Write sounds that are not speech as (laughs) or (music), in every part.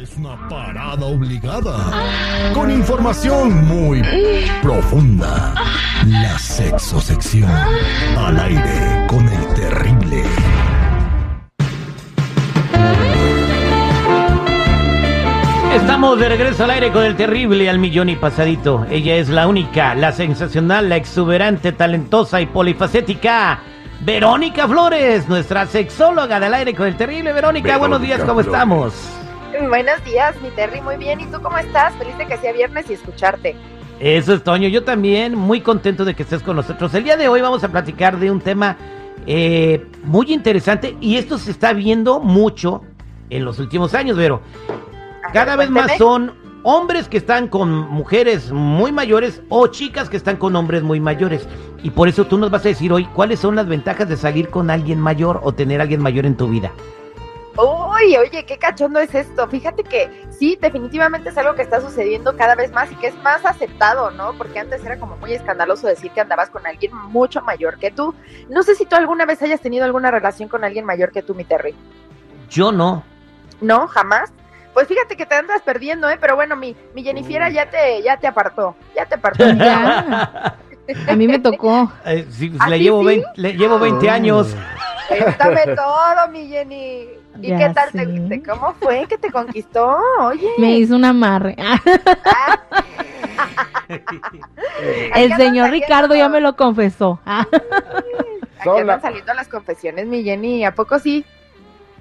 Es una parada obligada. Con información muy profunda. La sexosección. Al aire con el terrible. Estamos de regreso al aire con el terrible al millón y pasadito. Ella es la única, la sensacional, la exuberante, talentosa y polifacética. Verónica Flores, nuestra sexóloga del aire con el terrible. Verónica, buenos días, ¿cómo Flores. estamos? (laughs) Buenos días, mi Terry, muy bien. ¿Y tú cómo estás? Feliz de que sea viernes y escucharte. Eso es Toño, yo también muy contento de que estés con nosotros. El día de hoy vamos a platicar de un tema eh, muy interesante y esto se está viendo mucho en los últimos años, Vero. Cada ver, vez más son hombres que están con mujeres muy mayores o chicas que están con hombres muy mayores. Y por eso tú nos vas a decir hoy cuáles son las ventajas de salir con alguien mayor o tener a alguien mayor en tu vida. Uy, oye, qué cachondo es esto. Fíjate que sí, definitivamente es algo que está sucediendo cada vez más y que es más aceptado, ¿no? Porque antes era como muy escandaloso decir que andabas con alguien mucho mayor que tú. No sé si tú alguna vez hayas tenido alguna relación con alguien mayor que tú, mi Terry. Yo no. ¿No? ¿Jamás? Pues fíjate que te andas perdiendo, ¿eh? Pero bueno, mi, mi Jennifiera ya te, ya te apartó. Ya te apartó. Ya. (laughs) A mí me tocó. Eh, sí, ¿A le, llevo sí? 20, le llevo 20 años. Cuéntame todo, mi Jenny. ¿Y Ya qué tal? sé. Te, ¿Cómo fue que te conquistó? Oye. Me hizo un amarre. (laughs) Ah, El señor Ricardo ya me lo confesó. Ah, aquí andan saliendo las confesiones, mi Jenny. ¿A poco sí?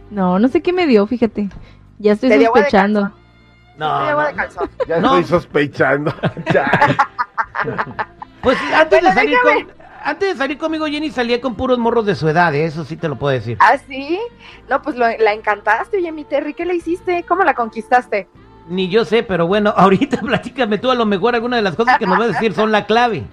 No, no sé qué me dio, fíjate. Ya estoy sospechando. No, no. Ya No. estoy sospechando. (laughs) Pues antes Bueno, de salir déjame. con, antes de salir conmigo Jenny salía con puros morros de su edad, ¿eh? eso sí te lo puedo decir. ¿Ah, sí? No, pues lo- la encantaste, oye, mi Terry. ¿Qué le hiciste? ¿Cómo la conquistaste? Ni yo sé, pero bueno, (laughs) ahorita platícame tú, a lo mejor algunas de las cosas que nos vas a decir son la clave.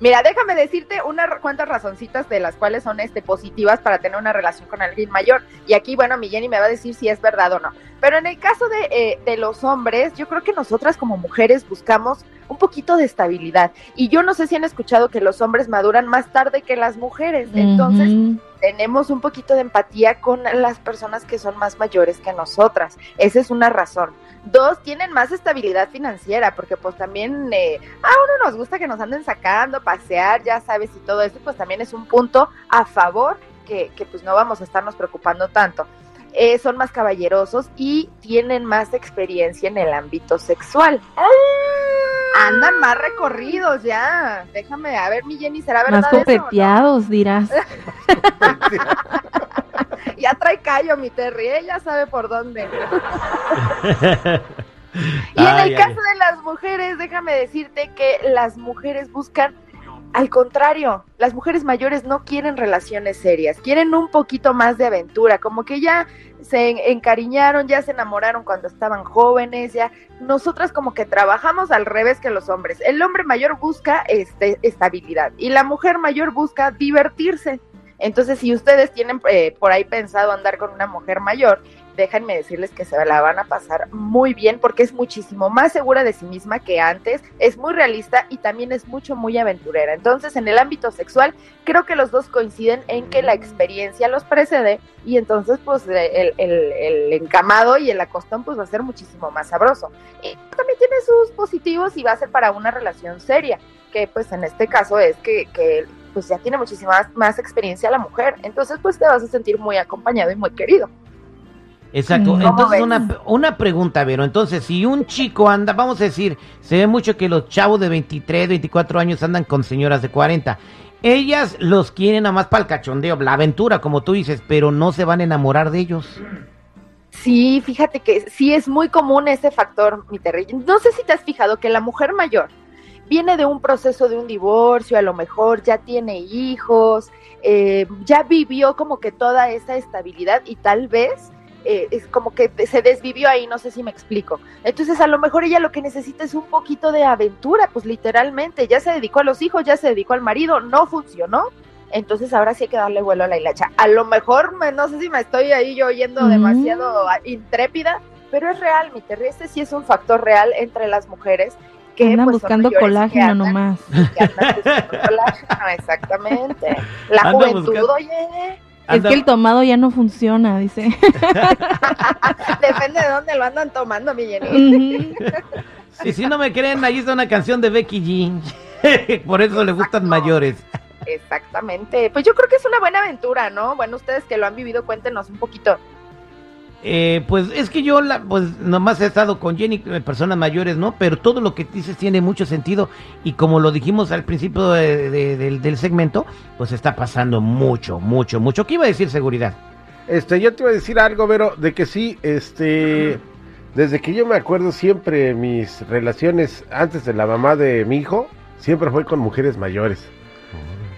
Mira, déjame decirte unas cuantas razoncitas de las cuales son este, positivas para tener una relación con alguien mayor. Y aquí, bueno, mi Jenny me va a decir si es verdad o no. Pero en el caso de, eh, de los hombres, yo creo que nosotras como mujeres buscamos un poquito de estabilidad. Y yo no sé si han escuchado que los hombres maduran más tarde que las mujeres. Entonces, tenemos un poquito de empatía con las personas que son más mayores que nosotras. Esa es una razón. Dos, tienen más estabilidad financiera, porque pues también eh, a uno nos gusta que nos anden sacando, pasear, ya sabes, y todo eso, pues también es un punto a favor que, que pues no vamos a estarnos preocupando tanto. Eh, son más caballerosos y tienen más experiencia en el ámbito sexual. Andan más recorridos ya. Déjame, a ver, mi Jenny, ¿será verdad Más eso o no? copeteados, dirás. (laughs) Ya trae callo mi Terry, ella sabe por dónde. (laughs) Y en Ay, el ay, caso de las mujeres, déjame decirte que las mujeres buscan, al contrario, las mujeres mayores no quieren relaciones serias, quieren un poquito más de aventura, como que ya se en- encariñaron, ya se enamoraron cuando estaban jóvenes, ya nosotras como que trabajamos al revés que los hombres. El hombre mayor busca este, estabilidad y la mujer mayor busca divertirse. Entonces, si ustedes tienen eh, por ahí pensado andar con una mujer mayor, déjenme decirles que se la van a pasar muy bien porque es muchísimo más segura de sí misma que antes, es muy realista y también es mucho, muy aventurera. Entonces, en el ámbito sexual, creo que los dos coinciden en que la experiencia los precede y entonces, pues, el, el- encamado y el acostón, pues, va a ser muchísimo más sabroso. Y también tiene sus positivos y va a ser para una relación seria, que pues en este caso es que, que pues ya tiene muchísima más, más experiencia la mujer, entonces pues te vas a sentir muy acompañado y muy querido. Exacto. ¿Cómo Entonces, una, una pregunta, Vero. Entonces, si un chico anda, vamos a decir, se ve mucho que los chavos de 23, 24 años andan con señoras de 40. Ellas los quieren nada más para el cachondeo, la aventura, como tú dices, pero no se van a enamorar de ellos. Sí, fíjate que sí es muy común ese factor, mi Terry. No sé si te has fijado que la mujer mayor viene de un proceso de un divorcio, a lo mejor ya tiene hijos, eh, ya vivió como que toda esa estabilidad y tal vez eh, es como que se desvivió ahí, no sé si me explico. Entonces a lo mejor ella lo que necesita es un poquito de aventura, pues literalmente, ya se dedicó a los hijos, ya se dedicó al marido, no funcionó. Entonces ahora sí hay que darle vuelo a la hilacha. A lo mejor, me- no sé si me estoy ahí yo oyendo Mm. demasiado ah, intrépida, pero es real, mi Terry, este sí es un factor real entre las mujeres que Andan pues, buscando que colágeno andan- nomás. que andan buscando colágeno, exactamente. (laughs) La juventud, buscando- oye. Anda- que el tomado ya no funciona, dice. (laughs) Depende de dónde lo andan tomando, mi Jenny. Y si no me creen, ahí está una canción de Becky G. (laughs) Por eso le gustan mayores. Exactamente. Pues yo creo que es una buena aventura, ¿no? Bueno, ustedes que lo han vivido, cuéntenos un poquito. Eh, pues es que yo la, pues nomás he estado con Jenny, eh, personas mayores, ¿no? Pero todo lo que dices tiene mucho sentido y como lo dijimos al principio de- de- del segmento, pues está pasando mucho, mucho, mucho. ¿Qué iba a decir seguridad? Este, yo te iba a decir algo, Vero, de que sí, este, desde que yo me acuerdo siempre mis relaciones antes de la mamá de mi hijo, siempre fue con mujeres mayores.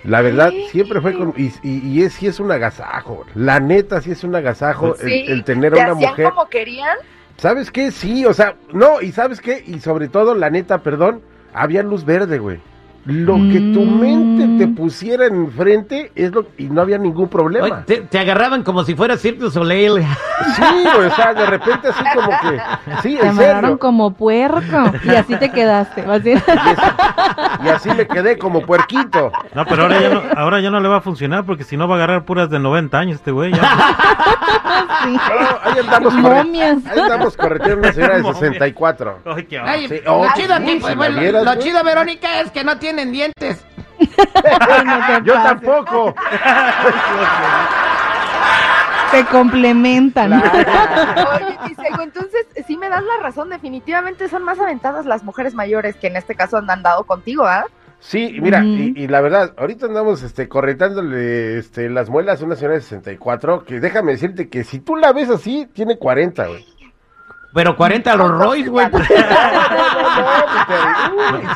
La verdad, Sí. siempre fue con, y, y, y es, sí es un agasajo, la neta sí es un agasajo el, Sí, el tener ¿Te a una hacían mujer. como querían? ¿Sabes qué? Sí, o sea, no, y ¿sabes qué? Y sobre todo, la neta, perdón, había luz verde, güey. Lo que tu Mm. mente te pusiera enfrente es lo y no había ningún Oye, problema. te, te agarraban como si fuera Cirque du Soleil. Sí, o sea, de repente así como que, sí, Te amarraron como puerco. Y así te quedaste. Y así me quedé como puerquito. No, pero ahora ya no, ahora ya no le va a funcionar porque si no va a agarrar puras de 90 años este güey. ya. Sí. No, ahí andamos corre- Momias. Ahí andamos correteando una señora de Momias. 64. Ay, qué Sí, lo oh, chido, sí, tipo, bueno, vieras, lo güey. chido, Verónica, es que no tienen dientes. No (laughs) Yo tampoco. Se complementan. Oye, Tisego, entonces sí me das la razón, definitivamente son más aventadas las mujeres mayores que en este caso han andado contigo, ¿ah? Sí, mira, y, y la verdad, ahorita andamos este, corretándole este, las muelas a una señora de 64, que déjame decirte que si tú la ves así, tiene 40, güey. Pero 40 a (laughs) los Royce, güey.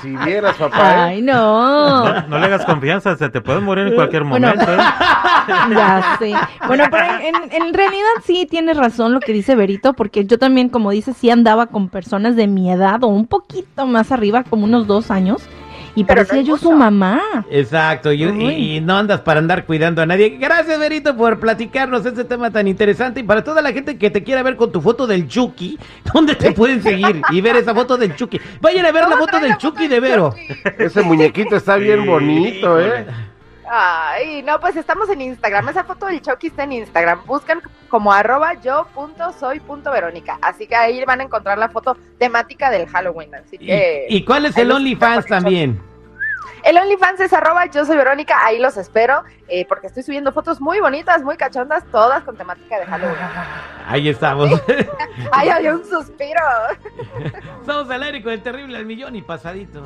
Si vieras, papá, ¿eh? Ay, no. No, no le hagas confianza, se te puede morir en cualquier Bueno. momento. ¿eh? (laughs) Ya sé. Bueno, pero en, en- en realidad sí tienes razón lo que dice Berito, porque yo también, como dices, sí andaba con personas de mi edad o un poquito más arriba, como unos dos años, y Pero parecía yo su mamá. Exacto, y, y- no andas para andar cuidando a nadie. Gracias, Berito, por platicarnos este tema tan interesante. Y para toda la gente que te quiera ver con tu foto del Chucky, (laughs) ¿dónde te pueden seguir y ver esa foto del Chucky? Vayan a ver la ¿Cómo foto del la foto Chucky de Vero. Chucky? Ese muñequito está bien bonito, ¿eh? Ay, no, pues estamos en Instagram. Esa foto del Chucky está en Instagram. Buscan como arroba yo punto soy punto Verónica. Así que ahí van a encontrar la foto temática del Halloween. Así ¿Y, que y cuál es ahí el OnlyFans también? El OnlyFans es arroba yo soy Verónica, ahí los espero, eh, porque estoy subiendo fotos muy bonitas, muy cachondas, todas con temática de Halloween. Ahí estamos. (laughs) Ay, había un suspiro. (laughs) Estamos al aire con el terrible al millón y pasadito.